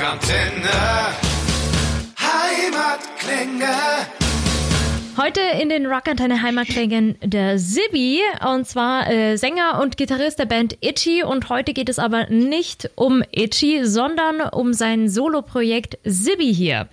Rockantenne. Heimatklänge. Heute in den Rockantenne Heimatklängen der Sibi und zwar äh, Sänger und Gitarrist der Band Itchy und heute geht es aber nicht um Itchy, sondern um sein Soloprojekt Sibi hier.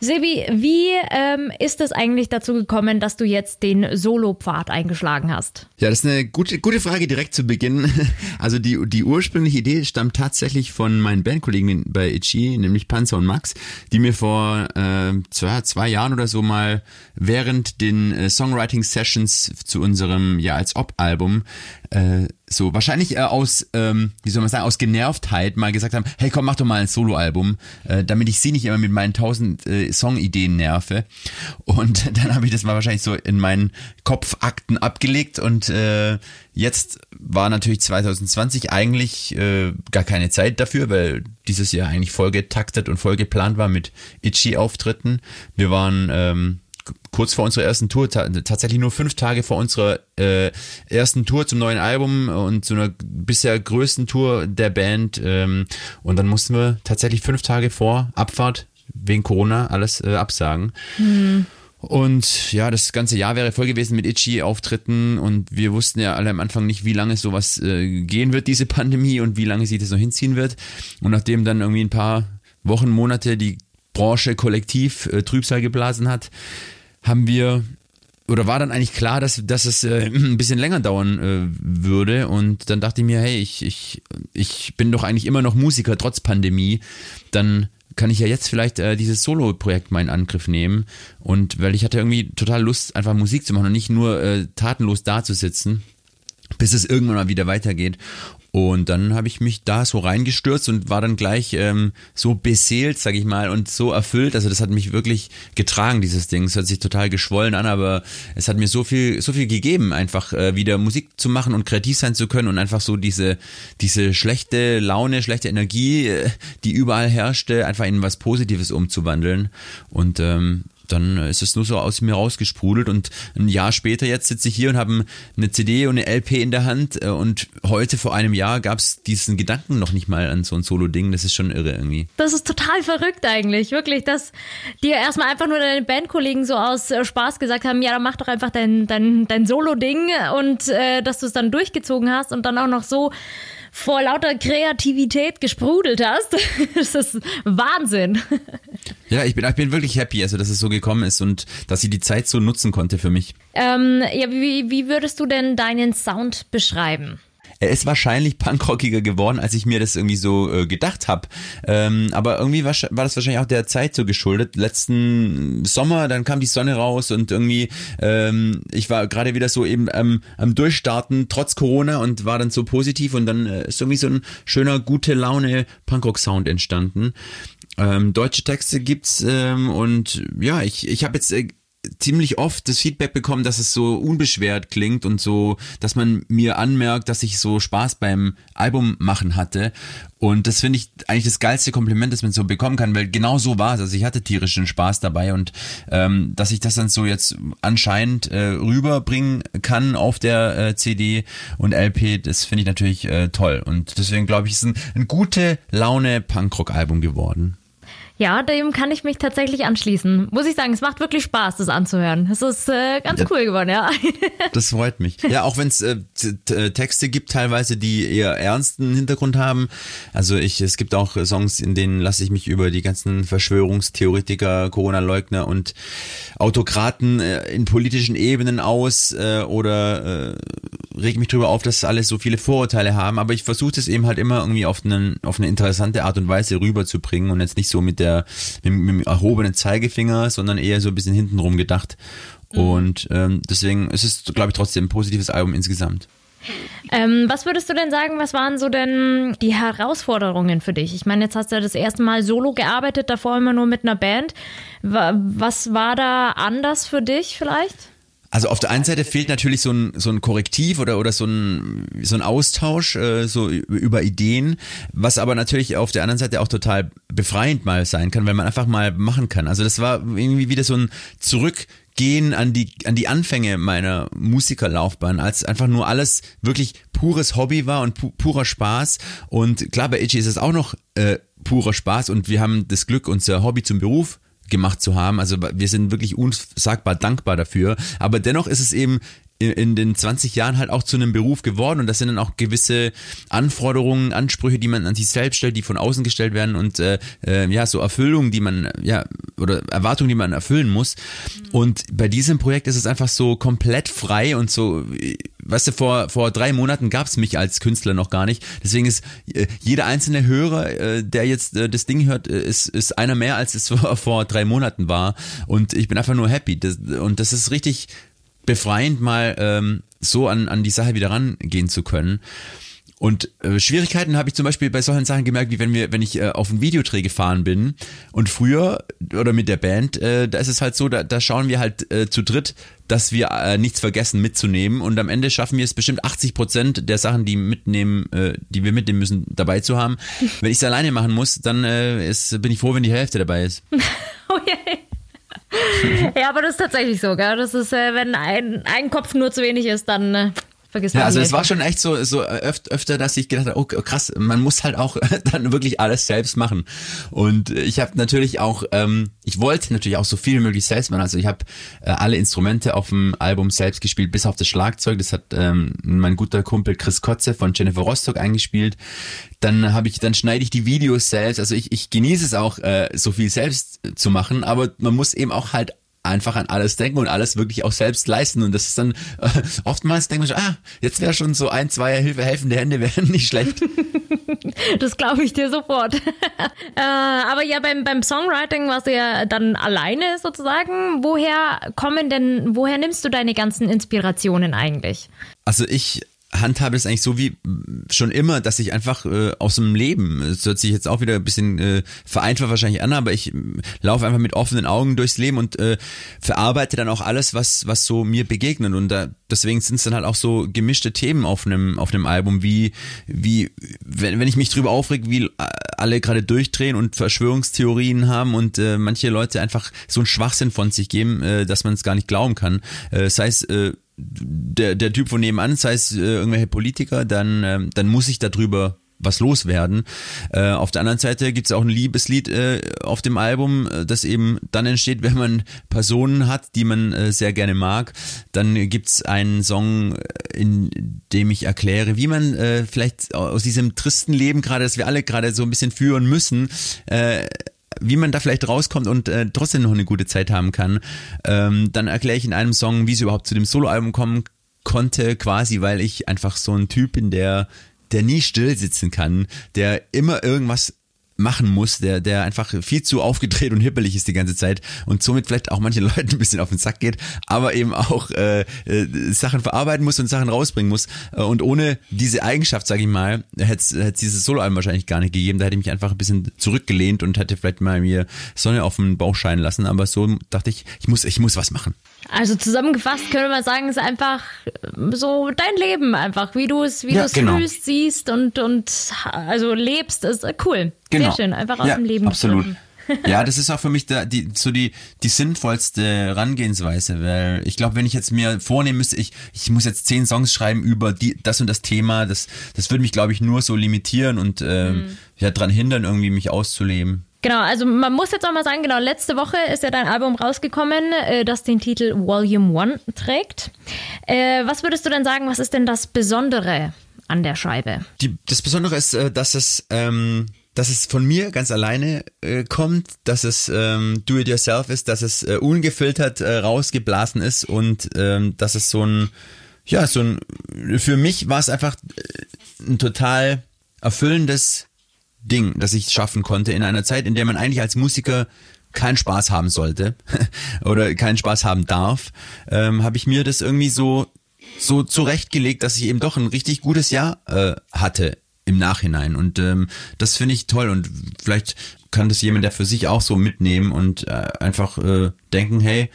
Sebi, wie ähm, ist es eigentlich dazu gekommen, dass du jetzt den Solo-Pfad eingeschlagen hast? Ja, das ist eine gute, gute Frage direkt zu Beginn. Also die, die ursprüngliche Idee stammt tatsächlich von meinen Bandkollegen bei Itchy, nämlich Panzer und Max, die mir vor äh, zwei, zwei Jahren oder so mal während den äh, Songwriting-Sessions zu unserem Ja als Ob-Album äh, so wahrscheinlich äh, aus, ähm, wie soll man sagen, aus Genervtheit mal gesagt haben, hey komm, mach doch mal ein Soloalbum, äh, damit ich sie nicht immer mit meinen tausend äh, Songideen nerve. Und dann habe ich das mal wahrscheinlich so in meinen Kopfakten abgelegt und äh, jetzt war natürlich 2020 eigentlich äh, gar keine Zeit dafür, weil dieses Jahr eigentlich voll getaktet und voll geplant war mit Itchy-Auftritten. Wir waren ähm, kurz vor unserer ersten Tour, tatsächlich nur fünf Tage vor unserer äh, ersten Tour zum neuen Album und zu einer bisher größten Tour der Band. Ähm, und dann mussten wir tatsächlich fünf Tage vor Abfahrt wegen Corona alles äh, absagen. Mhm. Und ja, das ganze Jahr wäre voll gewesen mit Itchy-Auftritten und wir wussten ja alle am Anfang nicht, wie lange sowas äh, gehen wird, diese Pandemie und wie lange sich das noch hinziehen wird. Und nachdem dann irgendwie ein paar Wochen, Monate die Branche kollektiv äh, Trübsal geblasen hat, haben wir oder war dann eigentlich klar, dass, dass es äh, ein bisschen länger dauern äh, würde. Und dann dachte ich mir, hey, ich, ich, ich bin doch eigentlich immer noch Musiker, trotz Pandemie. Dann kann ich ja jetzt vielleicht äh, dieses Solo-Projekt mal in Angriff nehmen. Und weil ich hatte irgendwie total Lust, einfach Musik zu machen und nicht nur äh, tatenlos dazusitzen, bis es irgendwann mal wieder weitergeht. Und dann habe ich mich da so reingestürzt und war dann gleich ähm, so beseelt, sag ich mal, und so erfüllt. Also das hat mich wirklich getragen, dieses Ding. Es hört sich total geschwollen an, aber es hat mir so viel, so viel gegeben, einfach äh, wieder Musik zu machen und kreativ sein zu können und einfach so diese, diese schlechte Laune, schlechte Energie, äh, die überall herrschte, einfach in was Positives umzuwandeln. Und ähm, dann ist es nur so aus mir rausgesprudelt und ein Jahr später jetzt sitze ich hier und habe eine CD und eine LP in der Hand äh, und heute vor einem Jahr gab es diesen Gedanken noch nicht mal an so ein Solo-Ding. Das ist schon irre irgendwie. Das ist total verrückt eigentlich, wirklich, dass dir erstmal einfach nur deine Bandkollegen so aus äh, Spaß gesagt haben, ja, dann mach doch einfach dein, dein, dein Solo-Ding und äh, dass du es dann durchgezogen hast und dann auch noch so vor lauter Kreativität gesprudelt hast. das ist Wahnsinn. Ja, ich bin, ich bin wirklich happy, also dass es so gekommen ist und dass ich die Zeit so nutzen konnte für mich. Ähm, ja, wie, wie würdest du denn deinen Sound beschreiben? Er ist wahrscheinlich punkrockiger geworden, als ich mir das irgendwie so äh, gedacht habe. Ähm, aber irgendwie war, war, das wahrscheinlich auch der Zeit so geschuldet. Letzten Sommer, dann kam die Sonne raus und irgendwie, ähm, ich war gerade wieder so eben ähm, am Durchstarten, trotz Corona und war dann so positiv und dann äh, ist irgendwie so ein schöner, gute Laune Punkrock-Sound entstanden. Ähm, deutsche Texte gibt's ähm, und ja, ich, ich habe jetzt äh, ziemlich oft das Feedback bekommen, dass es so unbeschwert klingt und so, dass man mir anmerkt, dass ich so Spaß beim Album machen hatte. Und das finde ich eigentlich das geilste Kompliment, das man so bekommen kann, weil genau so war es. Also ich hatte tierischen Spaß dabei und ähm, dass ich das dann so jetzt anscheinend äh, rüberbringen kann auf der äh, CD und LP, das finde ich natürlich äh, toll. Und deswegen glaube ich, ist ein, ein gute Laune Punkrock-Album geworden. Ja, dem kann ich mich tatsächlich anschließen. Muss ich sagen, es macht wirklich Spaß, das anzuhören. Es ist äh, ganz ja, cool geworden, ja. Das freut mich. Ja, auch wenn es äh, äh, Texte gibt teilweise, die eher ernsten Hintergrund haben. Also ich, es gibt auch Songs, in denen lasse ich mich über die ganzen Verschwörungstheoretiker, Corona-Leugner und Autokraten äh, in politischen Ebenen aus äh, oder äh, reg mich drüber auf, dass alle so viele Vorurteile haben. Aber ich versuche es eben halt immer irgendwie auf, einen, auf eine interessante Art und Weise rüberzubringen und jetzt nicht so mit der der mit, mit dem erhobenen Zeigefinger, sondern eher so ein bisschen hintenrum gedacht. Mhm. Und ähm, deswegen ist es, glaube ich, trotzdem ein positives Album insgesamt. Ähm, was würdest du denn sagen, was waren so denn die Herausforderungen für dich? Ich meine, jetzt hast du ja das erste Mal solo gearbeitet, davor immer nur mit einer Band. Was war da anders für dich vielleicht? Also auf der einen Seite fehlt natürlich so ein, so ein Korrektiv oder, oder so ein, so ein Austausch äh, so über Ideen, was aber natürlich auf der anderen Seite auch total befreiend mal sein kann, weil man einfach mal machen kann. Also das war irgendwie wieder so ein Zurück zurückgehen an die, an die Anfänge meiner Musikerlaufbahn, als einfach nur alles wirklich pures Hobby war und pu purer Spaß. Und klar, bei Itchy ist es auch noch äh, purer Spaß und wir haben das Glück, unser Hobby zum Beruf gemacht zu haben. Also wir sind wirklich unsagbar dankbar dafür. Aber dennoch ist es eben in den 20 Jahren halt auch zu einem Beruf geworden und das sind dann auch gewisse Anforderungen, Ansprüche, die man an sich selbst stellt, die von außen gestellt werden und äh, äh, ja, so Erfüllungen, die man, ja, oder Erwartungen, die man erfüllen muss. Und bei diesem Projekt ist es einfach so komplett frei und so, weißt du, vor, vor drei Monaten gab es mich als Künstler noch gar nicht. Deswegen ist äh, jeder einzelne Hörer, äh, der jetzt äh, das Ding hört, äh, ist, ist einer mehr, als es vor, vor drei Monaten war. Und ich bin einfach nur happy. Das, und das ist richtig, befreiend, mal ähm, so an, an die Sache wieder rangehen zu können. Und äh, Schwierigkeiten habe ich zum Beispiel bei solchen Sachen gemerkt, wie wenn wir, wenn ich äh, auf einen Videodreh gefahren bin und früher oder mit der Band, äh, da ist es halt so, da, da schauen wir halt äh, zu dritt, dass wir äh, nichts vergessen mitzunehmen und am Ende schaffen wir es bestimmt 80 Prozent der Sachen, die mitnehmen, äh, die wir mitnehmen müssen, dabei zu haben. Wenn ich es alleine machen muss, dann äh, ist, bin ich froh, wenn die Hälfte dabei ist. oh yeah ja, aber das ist tatsächlich so, gell? Das ist, äh, wenn ein, ein Kopf nur zu wenig ist, dann äh, vergisst man Ja, also es war schon echt so, so öfter, öfter, dass ich gedacht habe, oh krass, man muss halt auch dann wirklich alles selbst machen. Und ich habe natürlich auch, ähm, ich wollte natürlich auch so viel wie möglich selbst machen. Also ich habe äh, alle Instrumente auf dem Album selbst gespielt, bis auf das Schlagzeug. Das hat ähm, mein guter Kumpel Chris Kotze von Jennifer Rostock eingespielt. Dann habe ich, dann schneide ich die Videos selbst. Also ich, ich genieße es auch, äh, so viel selbst zu machen, aber man muss eben auch halt einfach an alles denken und alles wirklich auch selbst leisten. Und das ist dann äh, oftmals denkt man schon, ah, jetzt wäre schon so ein, zwei Hilfe, helfende Hände wären nicht schlecht. das glaube ich dir sofort. äh, aber ja, beim, beim Songwriting warst du ja dann alleine sozusagen. Woher kommen denn, woher nimmst du deine ganzen Inspirationen eigentlich? Also ich handhabe es eigentlich so wie schon immer, dass ich einfach äh, aus dem Leben, es hört sich jetzt auch wieder ein bisschen äh, vereinfacht wahrscheinlich an, aber ich äh, laufe einfach mit offenen Augen durchs Leben und äh, verarbeite dann auch alles, was was so mir begegnet. Und da, deswegen sind es dann halt auch so gemischte Themen auf einem auf einem Album, wie wie wenn, wenn ich mich drüber aufreg, wie alle gerade durchdrehen und Verschwörungstheorien haben und äh, manche Leute einfach so einen Schwachsinn von sich geben, äh, dass man es gar nicht glauben kann, äh, sei es äh, der, der Typ von nebenan, sei es äh, irgendwelche Politiker, dann, äh, dann muss ich darüber was loswerden. Äh, auf der anderen Seite gibt es auch ein Liebeslied äh, auf dem Album, äh, das eben dann entsteht, wenn man Personen hat, die man äh, sehr gerne mag. Dann gibt's einen Song, äh, in dem ich erkläre, wie man äh, vielleicht aus diesem tristen Leben gerade, das wir alle gerade so ein bisschen führen müssen, äh, wie man da vielleicht rauskommt und äh, trotzdem noch eine gute Zeit haben kann. Ähm, dann erkläre ich in einem Song, wie es überhaupt zu dem Soloalbum kommen konnte, quasi, weil ich einfach so ein Typ bin, der der nie still sitzen kann, der immer irgendwas machen muss, der, der einfach viel zu aufgedreht und hippelig ist die ganze Zeit und somit vielleicht auch manchen Leuten ein bisschen auf den Sack geht, aber eben auch äh, äh, Sachen verarbeiten muss und Sachen rausbringen muss. Äh, und ohne diese Eigenschaft, sage ich mal, hätte es dieses Soloalbum wahrscheinlich gar nicht gegeben. Da hätte ich mich einfach ein bisschen zurückgelehnt und hätte vielleicht mal mir Sonne auf den Bauch scheinen lassen. Aber so dachte ich, ich muss, ich muss was machen. Also zusammengefasst könnte man sagen, es ist einfach so dein Leben einfach, wie du es, wie ja, du es genau. fühlst, siehst und und also lebst, ist cool. Genau. Sehr schön, einfach aus ja, dem Leben. Absolut. ja, das ist auch für mich da, die, so die, die sinnvollste Herangehensweise, weil ich glaube, wenn ich jetzt mir vornehmen müsste, ich, ich muss jetzt zehn Songs schreiben über die, das und das Thema, das, das würde mich, glaube ich, nur so limitieren und ähm, mhm. ja, daran hindern, irgendwie mich auszuleben. Genau, also man muss jetzt auch mal sagen, genau, letzte Woche ist ja dein Album rausgekommen, äh, das den Titel Volume One trägt. Äh, was würdest du denn sagen, was ist denn das Besondere an der Scheibe? Die, das Besondere ist, äh, dass es, ähm, dass es von mir ganz alleine äh, kommt, dass es ähm, Do-it-yourself ist, dass es äh, ungefiltert äh, rausgeblasen ist und ähm, dass es so ein, ja, so ein, für mich war es einfach äh, ein total erfüllendes Ding, das ich schaffen konnte in einer Zeit, in der man eigentlich als Musiker keinen Spaß haben sollte oder keinen Spaß haben darf, ähm, habe ich mir das irgendwie so so zurechtgelegt, dass ich eben doch ein richtig gutes Jahr äh, hatte im Nachhinein und ähm, das finde ich toll und vielleicht kann das jemand der für sich auch so mitnehmen und äh, einfach äh, denken, hey,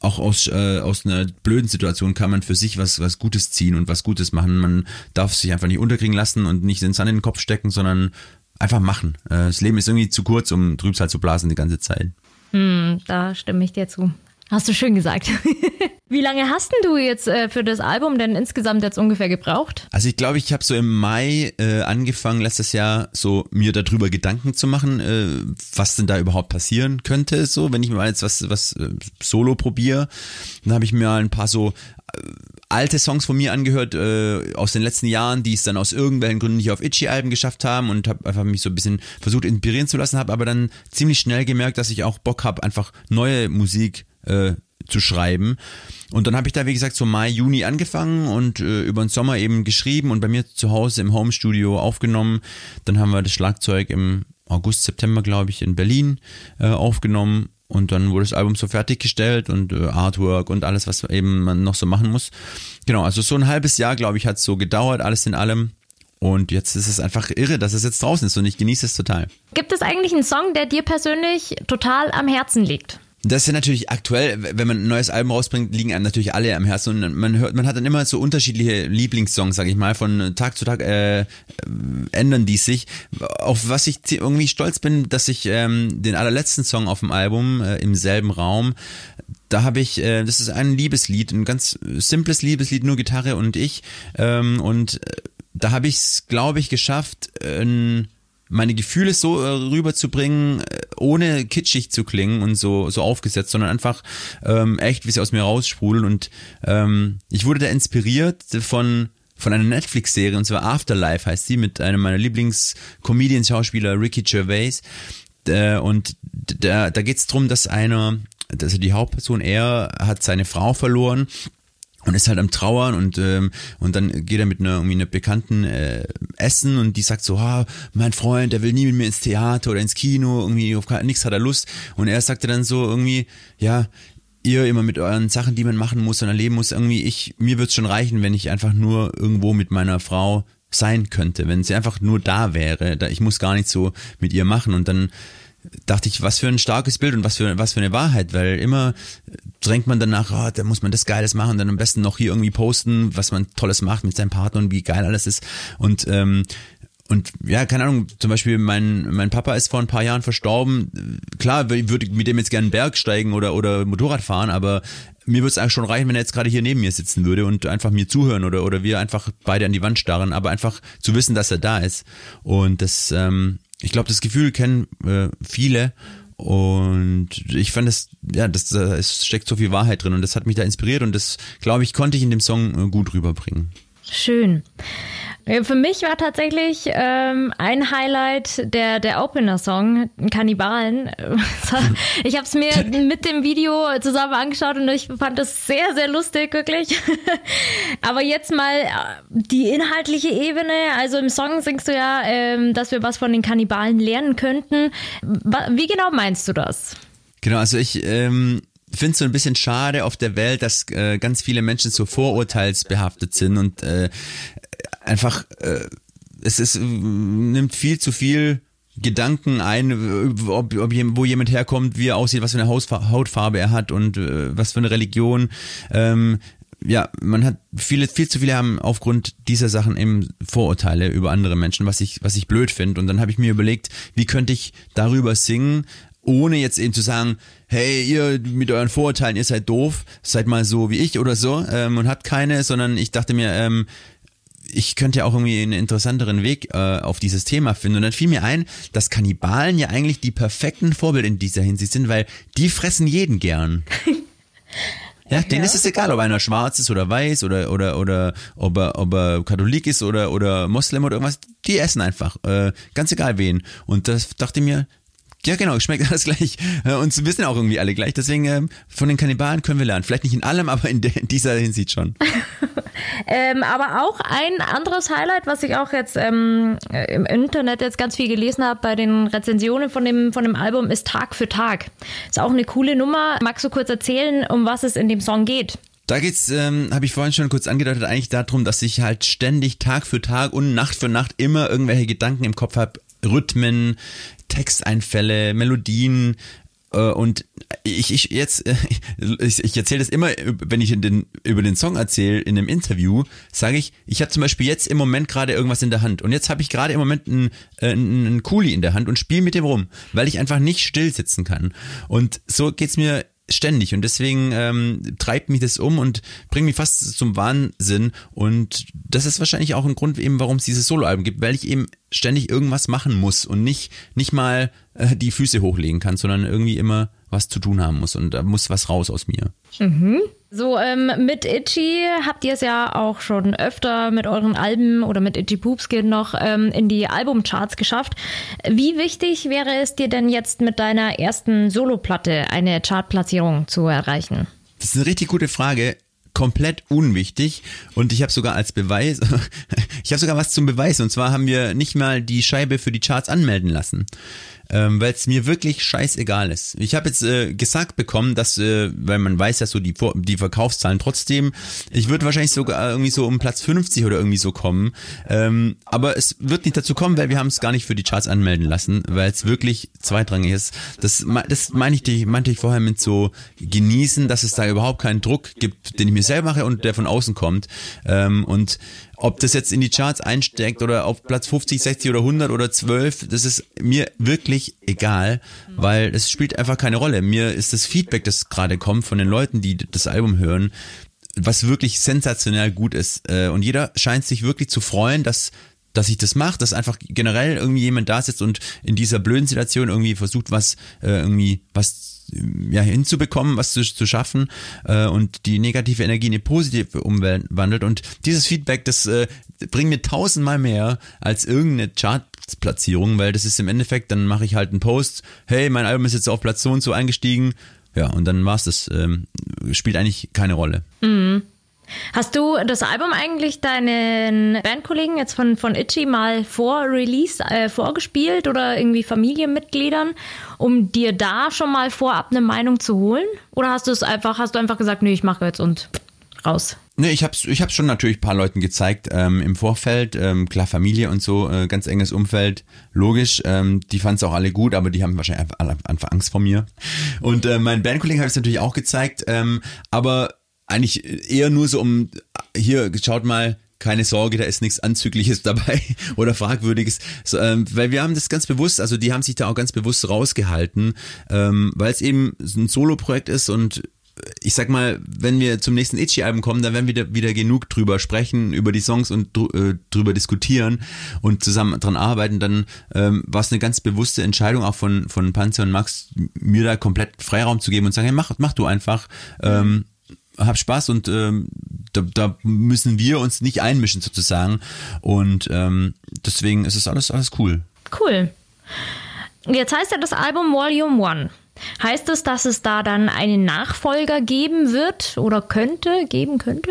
auch aus, äh, aus einer blöden Situation kann man für sich was, was Gutes ziehen und was Gutes machen. Man darf sich einfach nicht unterkriegen lassen und nicht den Sand in den Kopf stecken, sondern einfach machen. Äh, das Leben ist irgendwie zu kurz, um Trübsal zu blasen die ganze Zeit. Hm, da stimme ich dir zu. Hast du schön gesagt. Wie lange hast denn du jetzt äh, für das Album denn insgesamt jetzt ungefähr gebraucht? Also ich glaube, ich habe so im Mai äh, angefangen, letztes Jahr so mir darüber Gedanken zu machen, äh, was denn da überhaupt passieren könnte, so wenn ich mal jetzt was was äh, Solo probiere. Dann habe ich mir ein paar so äh, alte Songs von mir angehört äh, aus den letzten Jahren, die es dann aus irgendwelchen Gründen nicht auf Itchy-Alben geschafft haben und habe einfach mich so ein bisschen versucht inspirieren zu lassen, habe aber dann ziemlich schnell gemerkt, dass ich auch Bock habe, einfach neue Musik äh, zu schreiben. Und dann habe ich da, wie gesagt, so Mai, Juni angefangen und äh, über den Sommer eben geschrieben und bei mir zu Hause im Homestudio aufgenommen. Dann haben wir das Schlagzeug im August, September, glaube ich, in Berlin äh, aufgenommen und dann wurde das Album so fertiggestellt und äh, Artwork und alles, was eben man noch so machen muss. Genau, also so ein halbes Jahr, glaube ich, hat es so gedauert, alles in allem. Und jetzt ist es einfach irre, dass es jetzt draußen ist und ich genieße es total. Gibt es eigentlich einen Song, der dir persönlich total am Herzen liegt? Das ist ja natürlich aktuell, wenn man ein neues Album rausbringt, liegen einem natürlich alle am Herzen und man hört, man hat dann immer so unterschiedliche Lieblingssongs, sag ich mal, von Tag zu Tag äh, ändern die sich. Auf was ich irgendwie stolz bin, dass ich ähm, den allerletzten Song auf dem Album äh, im selben Raum, da habe ich, äh, das ist ein Liebeslied, ein ganz simples Liebeslied, nur Gitarre und ich ähm, und äh, da habe ich es, glaube ich, geschafft, äh, meine Gefühle so äh, rüberzubringen, äh, ohne kitschig zu klingen und so, so aufgesetzt, sondern einfach ähm, echt, wie sie aus mir raussprudeln. Und ähm, ich wurde da inspiriert von von einer Netflix-Serie, und zwar Afterlife heißt sie, mit einem meiner Lieblings-Comedian-Schauspieler Ricky Gervais. Äh, und da, da geht es darum, dass einer, also die Hauptperson, er hat seine Frau verloren und ist halt am Trauern und ähm, und dann geht er mit einer irgendwie einer Bekannten äh, essen und die sagt so, ah, mein Freund, der will nie mit mir ins Theater oder ins Kino, irgendwie auf nichts hat er Lust. Und er sagte dann so irgendwie, ja, ihr immer mit euren Sachen, die man machen muss und erleben muss, irgendwie ich mir wird's schon reichen, wenn ich einfach nur irgendwo mit meiner Frau sein könnte, wenn sie einfach nur da wäre, da ich muss gar nichts so mit ihr machen und dann dachte ich, was für ein starkes Bild und was für, was für eine Wahrheit, weil immer drängt man danach, oh, da muss man das Geiles machen dann am besten noch hier irgendwie posten, was man Tolles macht mit seinem Partner und wie geil alles ist. Und ähm, und ja, keine Ahnung, zum Beispiel mein, mein Papa ist vor ein paar Jahren verstorben. Klar, würde ich mit dem jetzt gerne einen Berg steigen oder, oder Motorrad fahren, aber mir würde es eigentlich schon reichen, wenn er jetzt gerade hier neben mir sitzen würde und einfach mir zuhören oder, oder wir einfach beide an die Wand starren, aber einfach zu wissen, dass er da ist. Und das, ähm, ich glaube, das Gefühl kennen äh, viele und ich fand es, ja, das, es steckt so viel Wahrheit drin und das hat mich da inspiriert und das, glaube ich, konnte ich in dem Song äh, gut rüberbringen. Schön. Für mich war tatsächlich ähm, ein Highlight der, der Opener-Song, Kannibalen. Ich habe es mir mit dem Video zusammen angeschaut und ich fand es sehr, sehr lustig, wirklich. Aber jetzt mal äh, die inhaltliche Ebene. Also im Song singst du ja, ähm, dass wir was von den Kannibalen lernen könnten. Wie genau meinst du das? Genau, also ich ähm, finde es so ein bisschen schade auf der Welt, dass äh, ganz viele Menschen so vorurteilsbehaftet sind und äh, einfach, äh, es ist, nimmt viel zu viel Gedanken ein, ob, ob, wo jemand herkommt, wie er aussieht, was für eine Hautfarbe er hat und äh, was für eine Religion. Ähm, ja, man hat viele, viel zu viele haben aufgrund dieser Sachen eben Vorurteile über andere Menschen, was ich, was ich blöd finde. Und dann habe ich mir überlegt, wie könnte ich darüber singen, ohne jetzt eben zu sagen, hey, ihr mit euren Vorurteilen, ihr seid doof, seid mal so wie ich oder so ähm, und habt keine, sondern ich dachte mir, ähm, ich könnte ja auch irgendwie einen interessanteren Weg äh, auf dieses Thema finden. Und dann fiel mir ein, dass Kannibalen ja eigentlich die perfekten Vorbilder in dieser Hinsicht sind, weil die fressen jeden gern. Ja, denen ist es egal, ob einer schwarz ist oder weiß oder oder oder ob er, ob er Katholik ist oder oder Moslem oder irgendwas. Die essen einfach, äh, ganz egal wen. Und das dachte mir, ja, genau, schmeckt alles gleich. Äh, und wir sind auch irgendwie alle gleich. Deswegen, ähm, von den Kannibalen können wir lernen. Vielleicht nicht in allem, aber in, in dieser Hinsicht schon. ähm, aber auch ein anderes Highlight, was ich auch jetzt ähm, im Internet jetzt ganz viel gelesen habe bei den Rezensionen von dem, von dem Album, ist Tag für Tag. Ist auch eine coole Nummer. Magst du kurz erzählen, um was es in dem Song geht? Da geht's, ähm, habe ich vorhin schon kurz angedeutet, eigentlich darum, dass ich halt ständig Tag für Tag und Nacht für Nacht immer irgendwelche Gedanken im Kopf habe, Rhythmen, Texteinfälle, Melodien, äh, und ich, ich jetzt, ich, ich erzähle das immer, wenn ich den, über den Song erzähle in einem Interview, sage ich, ich habe zum Beispiel jetzt im Moment gerade irgendwas in der Hand und jetzt habe ich gerade im Moment einen, äh, einen Kuli in der Hand und spiele mit dem rum, weil ich einfach nicht still sitzen kann. Und so geht's mir ständig und deswegen ähm, treibt mich das um und bringt mich fast zum Wahnsinn und das ist wahrscheinlich auch ein Grund eben, warum es dieses Soloalbum gibt, weil ich eben ständig irgendwas machen muss und nicht nicht mal äh, die Füße hochlegen kann, sondern irgendwie immer was zu tun haben muss und da muss was raus aus mir. Mhm. So, ähm, mit Itchy habt ihr es ja auch schon öfter mit euren Alben oder mit Itchy Poopskin noch ähm, in die Albumcharts geschafft. Wie wichtig wäre es dir denn jetzt mit deiner ersten Soloplatte eine Chartplatzierung zu erreichen? Das ist eine richtig gute Frage komplett unwichtig und ich habe sogar als Beweis, ich habe sogar was zum Beweis und zwar haben wir nicht mal die Scheibe für die Charts anmelden lassen ähm, weil es mir wirklich scheißegal ist. Ich habe jetzt äh, gesagt bekommen, dass, äh, weil man weiß ja so die, die Verkaufszahlen trotzdem, ich würde wahrscheinlich sogar irgendwie so um Platz 50 oder irgendwie so kommen, ähm, aber es wird nicht dazu kommen, weil wir haben es gar nicht für die Charts anmelden lassen, weil es wirklich zweitrangig ist. Das, das meine ich, meinte ich vorher mit so genießen, dass es da überhaupt keinen Druck gibt, den ich mir selber mache und der von außen kommt ähm, und ob das jetzt in die Charts einsteckt oder auf Platz 50, 60 oder 100 oder 12, das ist mir wirklich egal, weil es spielt einfach keine Rolle. Mir ist das Feedback, das gerade kommt von den Leuten, die das Album hören, was wirklich sensationell gut ist. Äh, und jeder scheint sich wirklich zu freuen, dass dass ich das mache, dass einfach generell irgendwie jemand da sitzt und in dieser blöden Situation irgendwie versucht, was äh, irgendwie was ja, hinzubekommen, was zu, zu schaffen äh, und die negative Energie in eine positive umwandelt. Und dieses Feedback, das äh, bringt mir tausendmal mehr als irgendeine Chartplatzierung, weil das ist im Endeffekt, dann mache ich halt einen Post, hey, mein Album ist jetzt auf Platz so und so eingestiegen. Ja, und dann war's das. Ähm, spielt eigentlich keine Rolle. Mhm. Hast du das Album eigentlich deinen Bandkollegen jetzt von, von Itchy mal vor Release äh, vorgespielt oder irgendwie Familienmitgliedern, um dir da schon mal vorab eine Meinung zu holen? Oder hast du es einfach, hast du einfach gesagt, nee, ich mache jetzt und raus? Nee, ich hab's, ich hab's schon natürlich ein paar Leuten gezeigt ähm, im Vorfeld, ähm, klar Familie und so, äh, ganz enges Umfeld, logisch. Ähm, die fanden es auch alle gut, aber die haben wahrscheinlich einfach, einfach Angst vor mir. Und äh, meinen Bandkollegen habe ich es natürlich auch gezeigt, ähm, aber eigentlich eher nur so um, hier, schaut mal, keine Sorge, da ist nichts Anzügliches dabei oder Fragwürdiges, so, ähm, weil wir haben das ganz bewusst, also die haben sich da auch ganz bewusst rausgehalten, ähm, weil es eben ein Solo-Projekt ist und ich sag mal, wenn wir zum nächsten Itchy-Album kommen, dann werden wir wieder, wieder genug drüber sprechen, über die Songs und äh, drüber diskutieren und zusammen dran arbeiten, dann ähm, war es eine ganz bewusste Entscheidung auch von, von Panzer und Max, mir da komplett Freiraum zu geben und sagen, hey, mach, mach du einfach. Ähm, hab Spaß und ähm, da, da müssen wir uns nicht einmischen sozusagen. Und ähm, deswegen ist es alles, alles cool. Cool. Jetzt heißt ja das Album Volume One. Heißt es, dass es da dann einen Nachfolger geben wird oder könnte, geben könnte?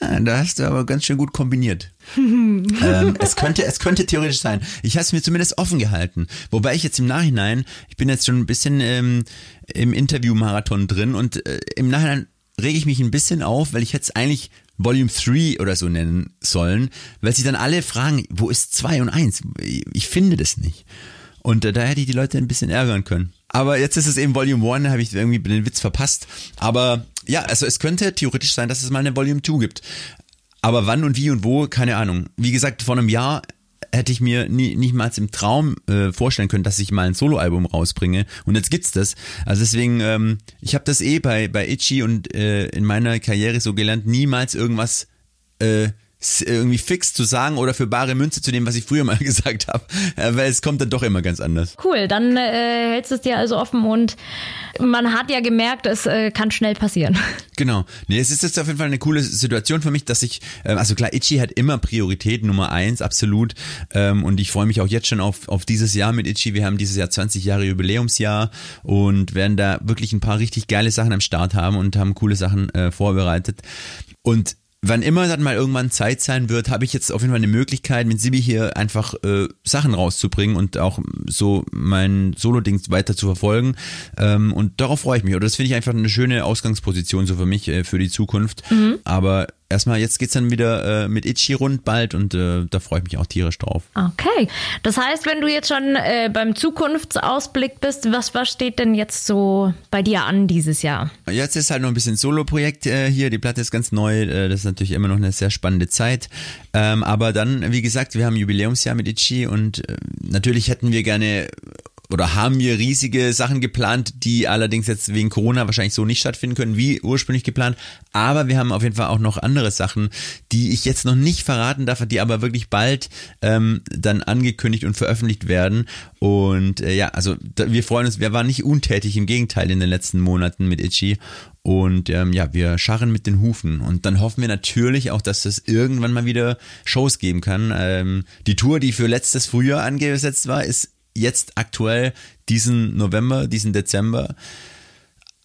Ja, da hast du aber ganz schön gut kombiniert. ähm, es könnte, es könnte theoretisch sein. Ich habe es mir zumindest offen gehalten. Wobei ich jetzt im Nachhinein, ich bin jetzt schon ein bisschen ähm, im Interview-Marathon drin und äh, im Nachhinein rege ich mich ein bisschen auf, weil ich hätte es eigentlich Volume 3 oder so nennen sollen, weil sie dann alle fragen, wo ist 2 und 1? Ich finde das nicht. Und äh, da hätte ich die Leute ein bisschen ärgern können. Aber jetzt ist es eben Volume 1, habe ich irgendwie den Witz verpasst. Aber ja, also es könnte theoretisch sein, dass es mal eine Volume 2 gibt. Aber wann und wie und wo, keine Ahnung. Wie gesagt, vor einem Jahr hätte ich mir nie, nicht mal im Traum äh, vorstellen können, dass ich mal ein Soloalbum rausbringe. Und jetzt gibt's das. Also deswegen, ähm, ich habe das eh bei, bei Itchy und äh, in meiner Karriere so gelernt, niemals irgendwas äh, irgendwie fix zu sagen oder für bare Münze zu nehmen, was ich früher mal gesagt habe, äh, weil es kommt dann doch immer ganz anders. Cool, dann äh, hältst du es dir also offen und man hat ja gemerkt, es äh, kann schnell passieren. Genau. Nee, es ist jetzt auf jeden Fall eine coole Situation für mich, dass ich, äh, also klar, Itchy hat immer Priorität Nummer eins, absolut. Ähm, und ich freue mich auch jetzt schon auf, auf dieses Jahr mit Itchy. Wir haben dieses Jahr 20 Jahre Jubiläumsjahr und werden da wirklich ein paar richtig geile Sachen am Start haben und haben coole Sachen äh, vorbereitet. Und wann immer dann mal irgendwann Zeit sein wird, habe ich jetzt auf jeden Fall eine Möglichkeit, mit Sibi hier einfach äh, Sachen rauszubringen und auch so mein Solo-Ding weiter zu verfolgen. Ähm, und darauf freue ich mich. Oder das finde ich einfach eine schöne Ausgangsposition so für mich, äh, für die Zukunft. Mhm. Aber erstmal, jetzt geht's dann wieder äh, mit Itchy rund bald und äh, da freue ich mich auch tierisch drauf. Okay. Das heißt, wenn du jetzt schon äh, beim Zukunftsausblick bist, was, was steht denn jetzt so bei dir an dieses Jahr? Jetzt ist halt noch ein bisschen Solo-Projekt äh, hier. Die Platte ist ganz neu. Äh, das ist natürlich immer noch eine sehr spannende Zeit. Ähm, aber dann, wie gesagt, wir haben Jubiläumsjahr mit Itchy und äh, natürlich hätten wir gerne oder haben wir riesige Sachen geplant, die allerdings jetzt wegen Corona wahrscheinlich so nicht stattfinden können, wie ursprünglich geplant. Aber wir haben auf jeden Fall auch noch andere Sachen, die ich jetzt noch nicht verraten darf, die aber wirklich bald ähm, dann angekündigt und veröffentlicht werden. Und äh, ja, also da, wir freuen uns, wir waren nicht untätig, im Gegenteil in den letzten Monaten mit Itchy. Und ähm, ja, wir scharren mit den Hufen. Und dann hoffen wir natürlich auch, dass es irgendwann mal wieder Shows geben kann. Ähm, die Tour, die für letztes Frühjahr angesetzt war, ist jetzt aktuell diesen November, diesen Dezember.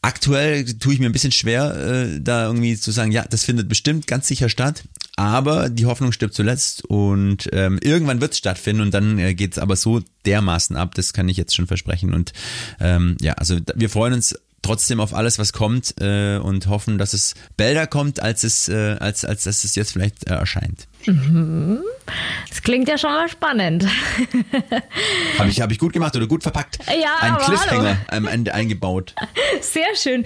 Aktuell tue ich mir ein bisschen schwer, äh, da irgendwie zu sagen, ja, das findet bestimmt ganz sicher statt. Aber die Hoffnung stirbt zuletzt und ähm, irgendwann wird es stattfinden und dann äh, geht es aber so dermaßen ab, das kann ich jetzt schon versprechen. Und ähm, ja, also wir freuen uns trotzdem auf alles, was kommt äh, und hoffen, dass es bälder kommt, als es, äh, als, als dass es jetzt vielleicht äh, erscheint. Mhm. Das klingt ja schon mal spannend. Habe ich, hab ich gut gemacht oder gut verpackt? Ja, Ein Cliffhanger am Ende eingebaut. Sehr schön.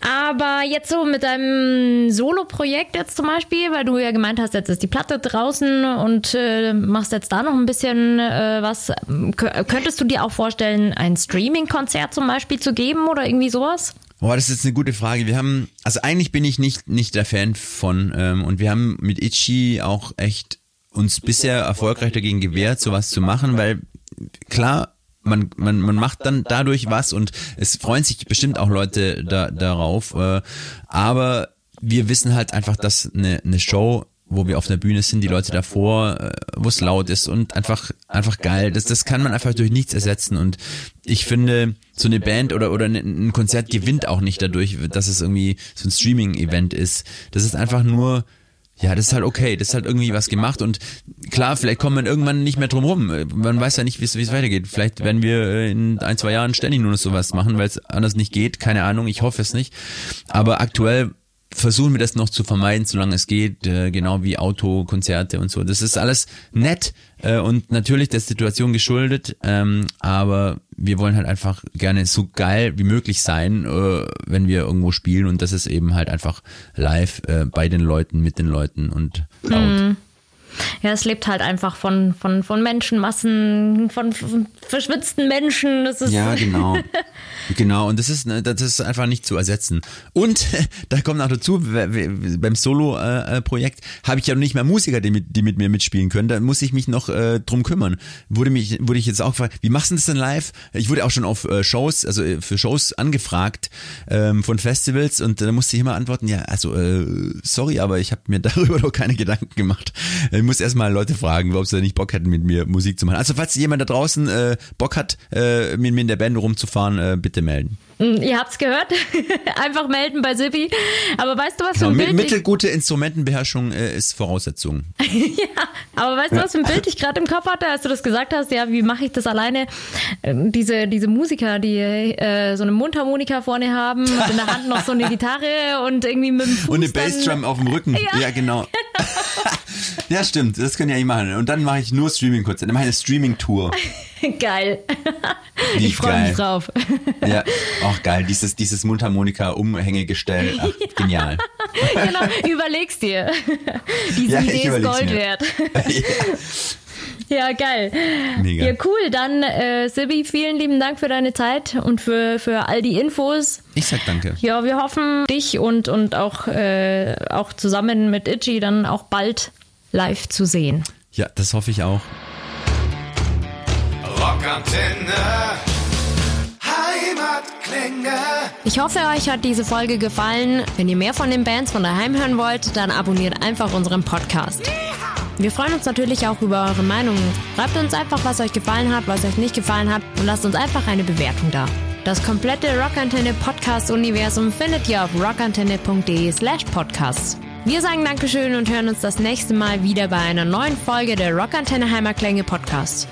Aber jetzt so mit deinem Solo-Projekt jetzt zum Beispiel, weil du ja gemeint hast, jetzt ist die Platte draußen und äh, machst jetzt da noch ein bisschen äh, was. Könntest du dir auch vorstellen, ein Streaming-Konzert zum Beispiel zu geben oder irgendwie sowas? Boah, das ist jetzt eine gute Frage. Wir haben, also eigentlich bin ich nicht, nicht der Fan von, ähm, und wir haben mit Itchy auch echt uns bisher erfolgreich dagegen gewehrt, sowas zu machen, weil klar, man, man, man macht dann dadurch was und es freuen sich bestimmt auch Leute da, darauf, äh, aber wir wissen halt einfach, dass eine, eine Show wo wir auf der Bühne sind, die Leute davor, äh, wo es laut ist und einfach, einfach geil. Das, das kann man einfach durch nichts ersetzen. Und ich finde, so eine Band oder, oder ein Konzert gewinnt auch nicht dadurch, dass es irgendwie so ein Streaming-Event ist. Das ist einfach nur, ja, das ist halt okay, das ist halt irgendwie was gemacht und klar, vielleicht kommt man irgendwann nicht mehr drum rum. Man weiß ja nicht, wie es weitergeht. Vielleicht werden wir äh, in ein, zwei Jahren ständig nur noch sowas machen, weil es anders nicht geht. Keine Ahnung, ich hoffe es nicht. Aber aktuell versuchen wir das noch zu vermeiden, solange es geht, äh, genau wie Autokonzerte und so. Das ist alles nett äh, und natürlich der Situation geschuldet, ähm, aber wir wollen halt einfach gerne so geil wie möglich sein, äh, wenn wir irgendwo spielen und das ist eben halt einfach live äh, bei den Leuten, mit den Leuten und laut. Mhm. Ja, es lebt halt einfach von, von, von Menschenmassen, von, von verschwitzten Menschen. Das ist ja, genau. Genau, und das ist, ne, das ist einfach nicht zu ersetzen. Und da kommt noch dazu, beim Solo-Projekt habe ich ja nicht mehr Musiker, die mit, die mit mir mitspielen können. Da muss ich mich noch äh, drum kümmern. Wurde, mich, wurde ich jetzt auch gefragt, wie machst du das denn live? Ich wurde auch schon auf äh, Shows, also äh, für Shows angefragt ähm, von Festivals und da musste ich immer antworten, ja, also äh, sorry, aber ich habe mir darüber noch keine Gedanken gemacht. Ich muss erstmal Leute fragen, ob sie nicht Bock hätten, mit mir Musik zu machen. Also falls jemand da draußen äh, Bock hat, äh, mit mir in der Band rumzufahren, äh, bitte melden. Mm, ihr habt's gehört. Einfach melden bei Sibi. Aber weißt du, was genau, für ein Bild Mittelgute Instrumentenbeherrschung äh, ist Voraussetzung. ja, aber weißt du, was für ein Bild ich gerade im Kopf hatte, als du das gesagt hast? Ja, wie mache ich das alleine? Ähm, diese, diese Musiker, die äh, so eine Mundharmonika vorne haben und in der Hand noch so eine Gitarre und irgendwie mit dem Fuß Und eine Bassdrum auf dem Rücken. Ja, ja genau. ja, stimmt. Das können ja ich machen. Und dann mache ich nur Streaming-Konzerte. Dann mache ich eine Streaming-Tour. geil. Nicht ich freue mich drauf. ja, auch geil. Dieses, dieses Mundharmonika-Umhängegestell. Ja. Genial. genau, überlegst dir. Diese ja, Idee ist Gold mir. wert. Ja, geil. Mega. Ja, cool. Dann, äh, Sibi, vielen lieben Dank für deine Zeit und für, für all die Infos. Ich sag danke. Ja, wir hoffen, dich und, und auch, äh, auch zusammen mit Itchy dann auch bald live zu sehen. Ja, das hoffe ich auch. Rockantenne. Heimatklänge. Ich hoffe, euch hat diese Folge gefallen. Wenn ihr mehr von den Bands von daheim hören wollt, dann abonniert einfach unseren Podcast. Wir freuen uns natürlich auch über eure Meinungen. Schreibt uns einfach, was euch gefallen hat, was euch nicht gefallen hat und lasst uns einfach eine Bewertung da. Das komplette Rockantenne Podcast Universum findet ihr auf rockantenne.de slash podcasts. Wir sagen Dankeschön und hören uns das nächste Mal wieder bei einer neuen Folge der Rockantenne Heimatklänge Podcast.